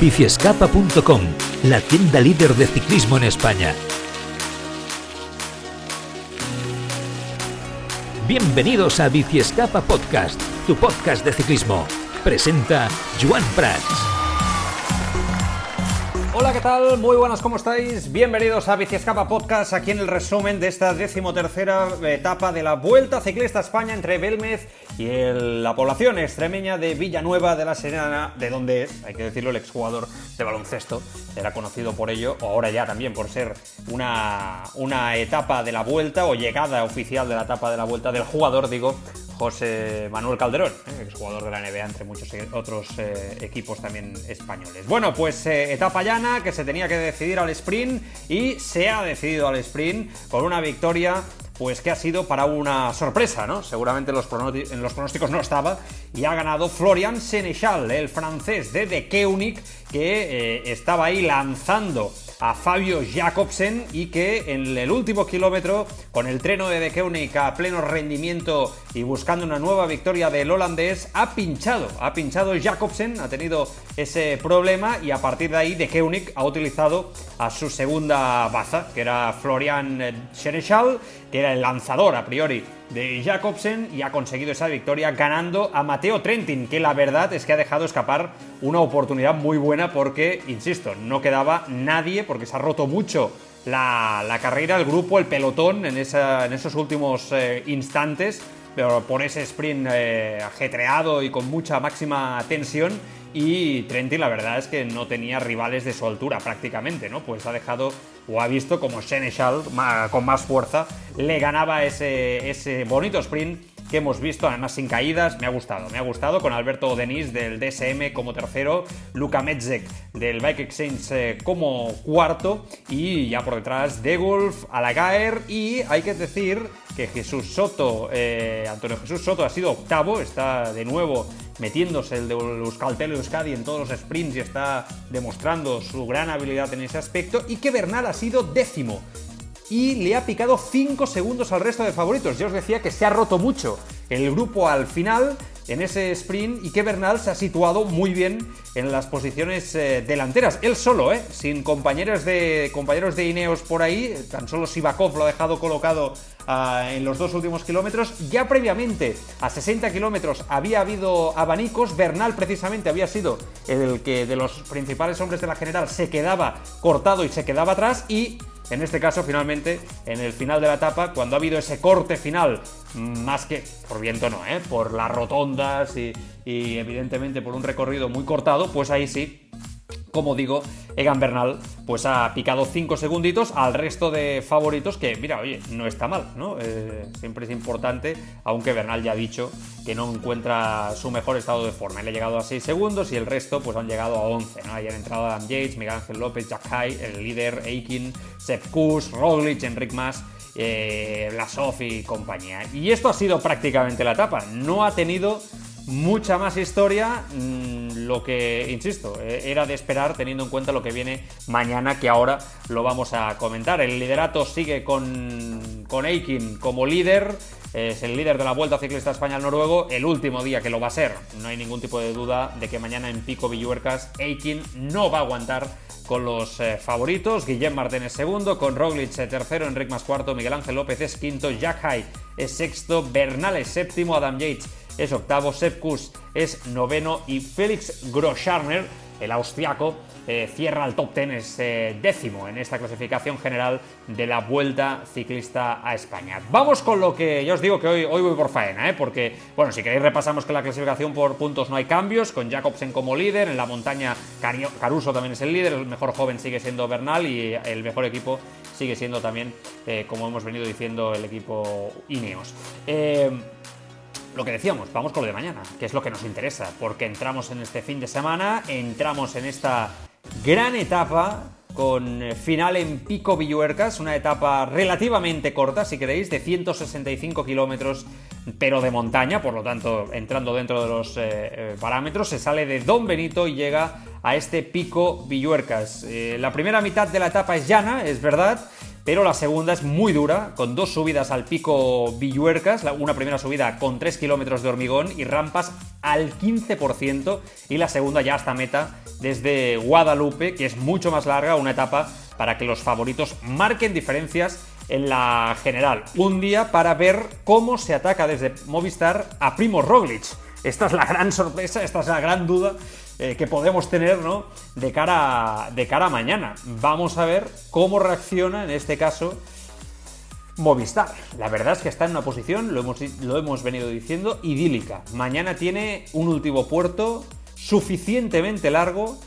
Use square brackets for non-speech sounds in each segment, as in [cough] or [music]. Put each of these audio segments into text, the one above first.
Biciescapa.com, la tienda líder de ciclismo en España. Bienvenidos a Biciescapa Podcast, tu podcast de ciclismo. Presenta Joan Prats. Hola, ¿qué tal? Muy buenas, ¿cómo estáis? Bienvenidos a Biciescapa Podcast, aquí en el resumen de esta decimotercera etapa de la Vuelta Ciclista España entre Belmez y la población extremeña de Villanueva de la Serena, de donde, hay que decirlo, el exjugador de baloncesto era conocido por ello, o ahora ya también por ser una, una etapa de la Vuelta o llegada oficial de la etapa de la Vuelta del jugador, digo, José Manuel Calderón, ¿eh? exjugador de la NBA, entre muchos otros eh, equipos también españoles. Bueno, pues eh, etapa llana que se tenía que decidir al sprint y se ha decidido al sprint con una victoria pues que ha sido para una sorpresa, ¿no? Seguramente en los, pronósticos no estaba y ha ganado Florian Senechal, el francés de De Keunig, que estaba ahí lanzando a Fabio Jacobsen y que en el último kilómetro, con el treno de De Keunig a pleno rendimiento y buscando una nueva victoria del holandés, ha pinchado, ha pinchado Jacobsen, ha tenido ese problema y a partir de ahí De Keunig ha utilizado a su segunda baza, que era Florian Senechal, que era el lanzador a priori de Jacobsen y ha conseguido esa victoria ganando a Mateo Trentin, que la verdad es que ha dejado escapar una oportunidad muy buena porque, insisto, no quedaba nadie porque se ha roto mucho la, carrera, el grupo, el pelotón en, esa, en esos últimos eh, instantes, pero por ese sprint eh, ajetreado y con mucha máxima tensión y Trentin la verdad es que no tenía rivales de su altura prácticamente, ¿no? Pues ha dejado o ha visto como Senechal con más fuerza le ganaba ese, ese bonito sprint que hemos visto, además sin caídas, me ha gustado, me ha gustado, con Alberto Denis del DSM como tercero, Luka Metzek del Bike Exchange eh, como cuarto y ya por detrás Degolf, Alagaer y hay que decir que Jesús Soto, eh, Antonio Jesús Soto ha sido octavo, está de nuevo metiéndose el de Euskaltel Euskadi en todos los sprints y está demostrando su gran habilidad en ese aspecto y que Bernal ha sido décimo y le ha picado 5 segundos al resto de favoritos. Yo os decía que se ha roto mucho el grupo al final en ese sprint y que Bernal se ha situado muy bien en las posiciones eh, delanteras. Él solo, ¿eh? sin compañeros de, compañeros de Ineos por ahí, tan solo Sivakov lo ha dejado colocado ah, en los dos últimos kilómetros. Ya previamente, a 60 kilómetros, había habido abanicos. Bernal precisamente había sido el que de los principales hombres de la general se quedaba cortado y se quedaba atrás y en este caso, finalmente, en el final de la etapa, cuando ha habido ese corte final, más que por viento no, ¿eh? por las rotondas y, y evidentemente por un recorrido muy cortado, pues ahí sí como digo, Egan Bernal pues ha picado 5 segunditos al resto de favoritos que, mira, oye, no está mal, ¿no? Eh, siempre es importante, aunque Bernal ya ha dicho que no encuentra su mejor estado de forma. Él ha llegado a 6 segundos y el resto pues han llegado a 11, ¿no? Ahí han entrado Adam Yates, Miguel Ángel López, Jack High, el líder, Aikin, Sepp Kuss, Roglic, Enric Mas eh, Blasov y compañía. Y esto ha sido prácticamente la etapa. No ha tenido mucha más historia, mm, lo que, insisto, eh, era de esperar teniendo en cuenta lo que viene mañana, que ahora lo vamos a comentar. El liderato sigue con, con Aikin como líder, es el líder de la Vuelta Ciclista España al Noruego, el último día que lo va a ser. No hay ningún tipo de duda de que mañana en Pico Villuercas Aikin no va a aguantar con los eh, favoritos. Guillem Martínez segundo, con Roglic eh, tercero, Enric más cuarto, Miguel Ángel López es quinto, Jack High es sexto, Bernal es séptimo, Adam Yates es octavo, Sepkus es noveno y Félix Groscharner, el austriaco, eh, cierra el top ten, es eh, décimo en esta clasificación general de la Vuelta Ciclista a España. Vamos con lo que yo os digo que hoy, hoy voy por faena, ¿eh? porque, bueno, si queréis repasamos que la clasificación por puntos no hay cambios, con Jacobsen como líder, en la montaña Caruso también es el líder, el mejor joven sigue siendo Bernal y el mejor equipo sigue siendo también, como hemos venido diciendo, el equipo Ineos lo que decíamos, vamos con lo de mañana, que es lo que nos interesa, porque entramos en este fin de semana, entramos en esta gran etapa con final en Pico Villuercas, una etapa relativamente corta, si queréis, de 165 kilómetros, pero de montaña, por lo tanto, entrando dentro de los eh, eh, parámetros, se sale de Don Benito y llega a este Pico Villuercas. Eh, la primera mitad de la etapa es llana, es verdad, pero la segunda es muy dura, con dos subidas al pico Villuercas, una primera subida con 3 kilómetros de hormigón y rampas al 15%, y la segunda ya hasta meta desde Guadalupe, que es mucho más larga, una etapa para que los favoritos marquen diferencias en la general. Un día para ver cómo se ataca desde Movistar a Primo Roglic. Esta es la gran sorpresa, esta es la gran duda eh, que podemos tener ¿no? de, cara, de cara a mañana. Vamos a ver cómo reacciona en este caso Movistar. La verdad es que está en una posición, lo hemos, lo hemos venido diciendo, idílica. Mañana tiene un último puerto suficientemente largo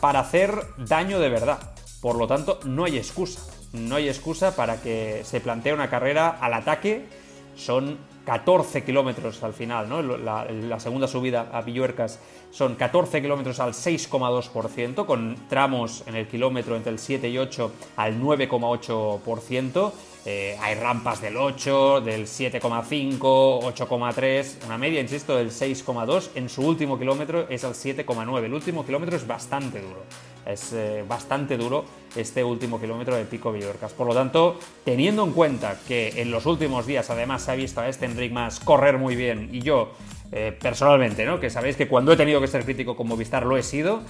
para hacer daño de verdad. Por lo tanto, no hay excusa. No hay excusa para que se plantee una carrera al ataque. Son 14 kilómetros al final, ¿no? La, la, segunda subida a Villuercas son 14 kilómetros al 6,2%, con tramos en el kilómetro entre el 7 y 8 al 9,8%. Eh, hay rampas del 8, del 7,5, 8,3, una media, insisto, del 6,2. En su último kilómetro es al 7,9. El último kilómetro es bastante duro. Es eh, bastante duro este último kilómetro de Pico Villorcas. Por lo tanto, teniendo en cuenta que en los últimos días además se ha visto a este Enric Mas correr muy bien y yo eh, personalmente, ¿no? Que sabéis que cuando he tenido que ser crítico con Movistar lo he sido.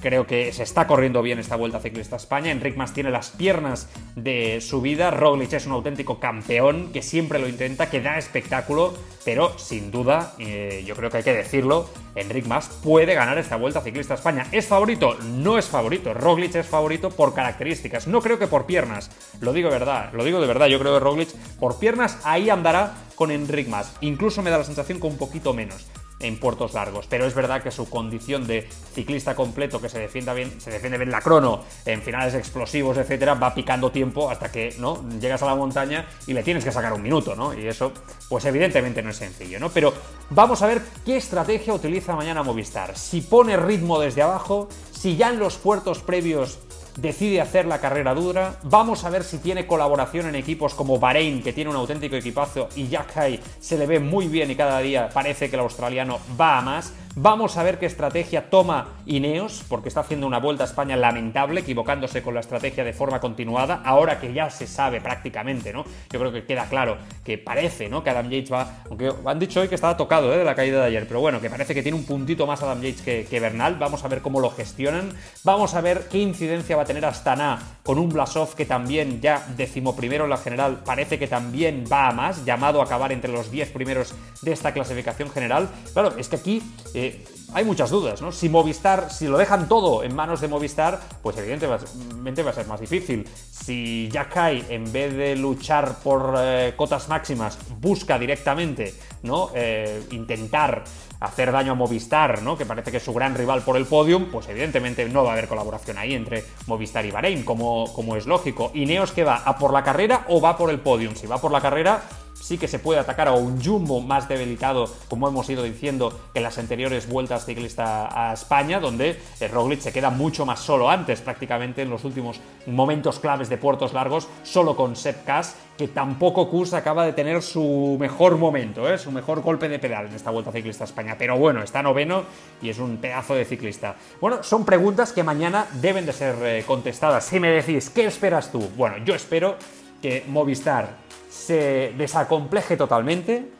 creo que se está corriendo bien esta vuelta ciclista a España. Enric Mas tiene las piernas de su vida. Roglic es un auténtico campeón que siempre lo intenta, que da espectáculo, pero sin duda, eh, yo creo que hay que decirlo, Enric Mas puede ganar esta vuelta ciclista España. ¿Es favorito? No es favorito. Roglic es favorito por características. No creo que por piernas. Lo digo verdad. Lo digo de verdad. Yo creo que Roglic por piernas ahí andará con Enric Mas. Incluso me da la sensación con un poquito menos en puertos largos. Pero es verdad que su condición de ciclista completo, que se defienda bien, se defiende bien la crono, en finales explosivos, etcétera, va picando tiempo hasta que no llegas a la montaña y le tienes que sacar un minuto, ¿no? Y eso, pues evidentemente no es sencillo, ¿no? Pero vamos a ver qué estrategia utiliza mañana Movistar. Si pone ritmo desde abajo, si ya en los puertos previos decide hacer la carrera dura. Vamos a ver si tiene colaboración en equipos como Bahrein, que tiene un auténtico equipazo, y Jack se le ve muy bien y cada día parece que el australiano va a más. Vamos a ver qué estrategia toma Ineos, porque está haciendo una vuelta a España lamentable, equivocándose con la estrategia de forma continuada, ahora que ya se sabe prácticamente, ¿no? Yo creo que queda claro que parece, ¿no? Que Adam Yates va, aunque han dicho hoy que estaba tocado ¿eh? de la caída de ayer, pero bueno, que parece que tiene un puntito más Adam Yates que, que Bernal. Vamos a ver cómo lo gestionan, vamos a ver qué incidencia va a tener Astana con un Blasov que también ya decimoprimero en la general, parece que también va a más, llamado a acabar entre los 10 primeros de esta clasificación general. Claro, es que aquí... Eh, hay muchas dudas, ¿no? Si Movistar, si lo dejan todo en manos de Movistar, pues evidentemente va a ser más difícil. Si Yakai, en vez de luchar por eh, cotas máximas, busca directamente, ¿no? Eh, intentar hacer daño a Movistar, ¿no? Que parece que es su gran rival por el podium, pues evidentemente no va a haber colaboración ahí entre Movistar y Bahrein, como, como es lógico. ¿Ineos que va? ¿A por la carrera o va por el podium? Si va por la carrera, sí que se puede atacar a un Jumbo más debilitado, como hemos ido diciendo en las anteriores vueltas ciclistas a España, donde el Roglic se queda mucho más solo antes, prácticamente en los últimos momentos claves de puertos largos, solo con Sepp Kass, que tampoco Kus acaba de tener su mejor momento, ¿eh? su mejor golpe de pedal en esta vuelta ciclista a España. Pero bueno, está noveno y es un pedazo de ciclista. Bueno, son preguntas que mañana deben de ser eh, contestadas. Si me decís, ¿qué esperas tú? Bueno, yo espero que Movistar se desacompleje totalmente,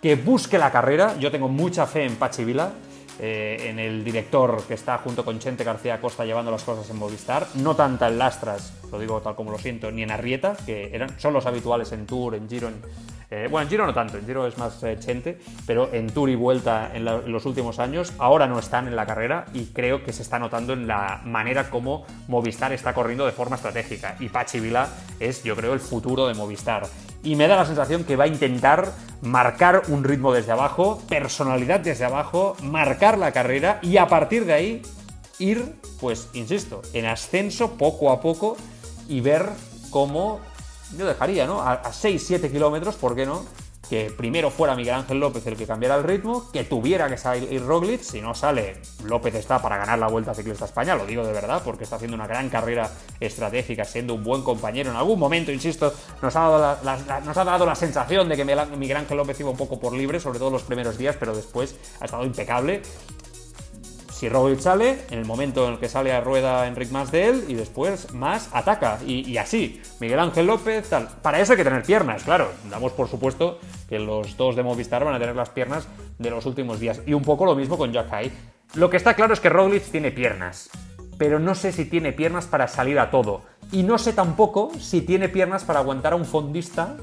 que busque la carrera. Yo tengo mucha fe en Pachi Vila, eh, en el director que está junto con Chente García Costa llevando las cosas en Movistar. No tanta en Lastras, lo digo tal como lo siento, ni en Arrieta, que son los habituales en Tour, en Giro, en, eh, bueno, en Giro no tanto, en Giro es más eh, Chente, pero en Tour y Vuelta en, los últimos años ahora no están en la carrera y creo que se está notando en la manera como Movistar está corriendo de forma estratégica. Y Pachi Vila es, yo creo, el futuro de Movistar. Y me da la sensación que va a intentar marcar un ritmo desde abajo, personalidad desde abajo, marcar la carrera y a partir de ahí ir, pues, insisto, en ascenso poco a poco y ver cómo yo dejaría, ¿no? A, 6-7 kilómetros, ¿por qué no? Que primero fuera Miguel Ángel López el que cambiara el ritmo, que tuviera que salir Roglic, si no sale, López está para ganar la Vuelta Ciclista España, lo digo de verdad, porque está haciendo una gran carrera estratégica, siendo un buen compañero. En algún momento, insisto, nos ha dado la, nos ha dado la sensación de que Miguel Ángel López iba un poco por libre, sobre todo los primeros días, pero después ha estado impecable si Roglic sale, en el momento en el que sale a rueda Enric más de él y después más ataca. Y, así, Miguel Ángel López, tal. Para eso hay que tener piernas, claro. Damos por supuesto que los dos de Movistar van a tener las piernas de los últimos días. Y un poco lo mismo con Jack Hay. Lo que está claro es que Roglic tiene piernas, pero no sé si tiene piernas para salir a todo. Y no sé tampoco si tiene piernas para aguantar a un fondista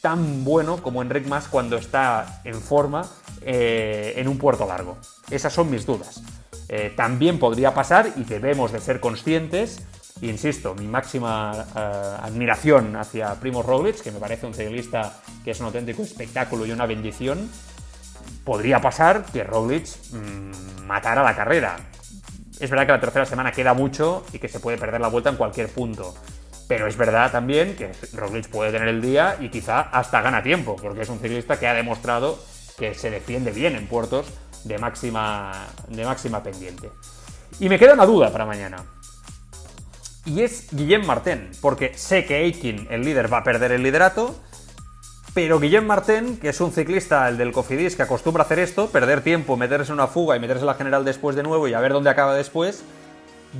tan bueno como Enric Mas cuando está en forma eh, en un puerto largo. Esas son mis dudas. Eh, también podría pasar y debemos de ser conscientes. Insisto, mi máxima eh, admiración hacia Primo Roglic, que me parece un ciclista que es un auténtico espectáculo y una bendición. Podría pasar que Roglic mm, matara la carrera. Es verdad que la tercera semana queda mucho y que se puede perder la vuelta en cualquier punto. Pero es verdad también que Roglic puede tener el día y quizá hasta gana tiempo, porque es un ciclista que ha demostrado que se defiende bien en puertos de máxima, de máxima pendiente. Y me queda una duda para mañana. Y es Guillem Martin, porque sé que Aikin, el líder, va a perder el liderato, pero Guillem Martin, que es un ciclista, el del Cofidis, que acostumbra a hacer esto, perder tiempo, meterse en una fuga y meterse en la general después de nuevo y a ver dónde acaba después,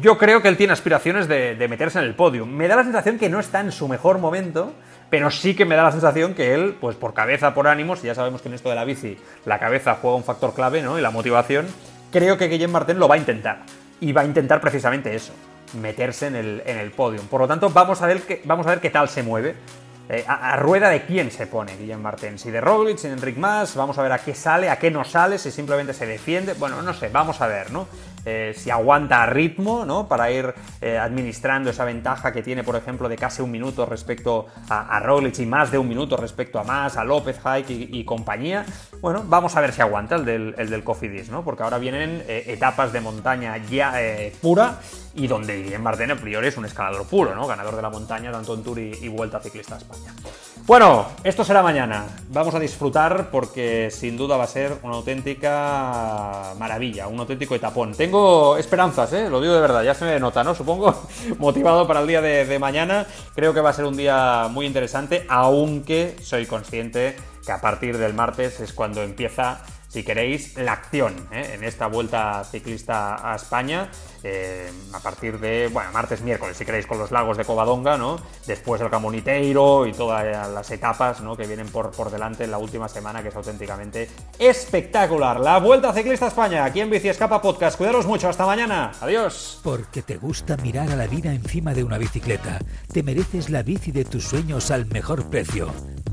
yo creo que él tiene aspiraciones de, meterse en el podio. Me da la sensación que no está en su mejor momento, pero sí que me da la sensación que él, pues por cabeza, por ánimos, y ya sabemos que en esto de la bici la cabeza juega un factor clave, ¿no? Y la motivación, creo que Guillem Martín lo va a intentar. Y va a intentar precisamente eso, meterse en el, en el podio. Por lo tanto, vamos a ver, qué, vamos a ver qué tal se mueve. Eh, a, rueda de quién se pone Guillem Martín. Si de Roglic, si de Enric Mas, vamos a ver a qué sale, a qué no sale, si simplemente se defiende. Bueno, no sé, vamos a ver, ¿no? Eh, si aguanta ritmo, ¿no? Para ir eh, administrando esa ventaja que tiene, por ejemplo, de casi un minuto respecto a, a Roglic y más de un minuto respecto a más, a López, Hike y, compañía. Bueno, vamos a ver si aguanta el del, el del Cofidis, ¿no? Porque ahora vienen eh, etapas de montaña ya pura y donde Guillem Martín a priori es un escalador puro, ¿no? Ganador de la montaña tanto en Tour y, Vuelta Ciclista a España. Bueno, esto será mañana. Vamos a disfrutar porque sin duda va a ser una auténtica maravilla, un auténtico etapón. Esperanzas, ¿eh? lo digo de verdad, ya se me nota, ¿no? Supongo [laughs] motivado para el día de mañana. Creo que va a ser un día muy interesante, aunque soy consciente que a partir del martes es cuando empieza si queréis, la acción ¿eh? en esta vuelta ciclista a España. Eh, a partir de, bueno, martes, miércoles, si queréis, con los lagos de Covadonga, ¿no? Después el Camoniteiro y todas las etapas, ¿no? Que vienen por, por delante en la última semana, que es auténticamente espectacular. La Vuelta Ciclista a España, aquí en Bici Escapa Podcast. Cuidaros mucho, hasta mañana. Adiós. Porque te gusta mirar a la vida encima de una bicicleta. Te mereces la bici de tus sueños al mejor precio.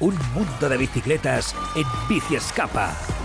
un mundo de bicicletas en Bici Escapa.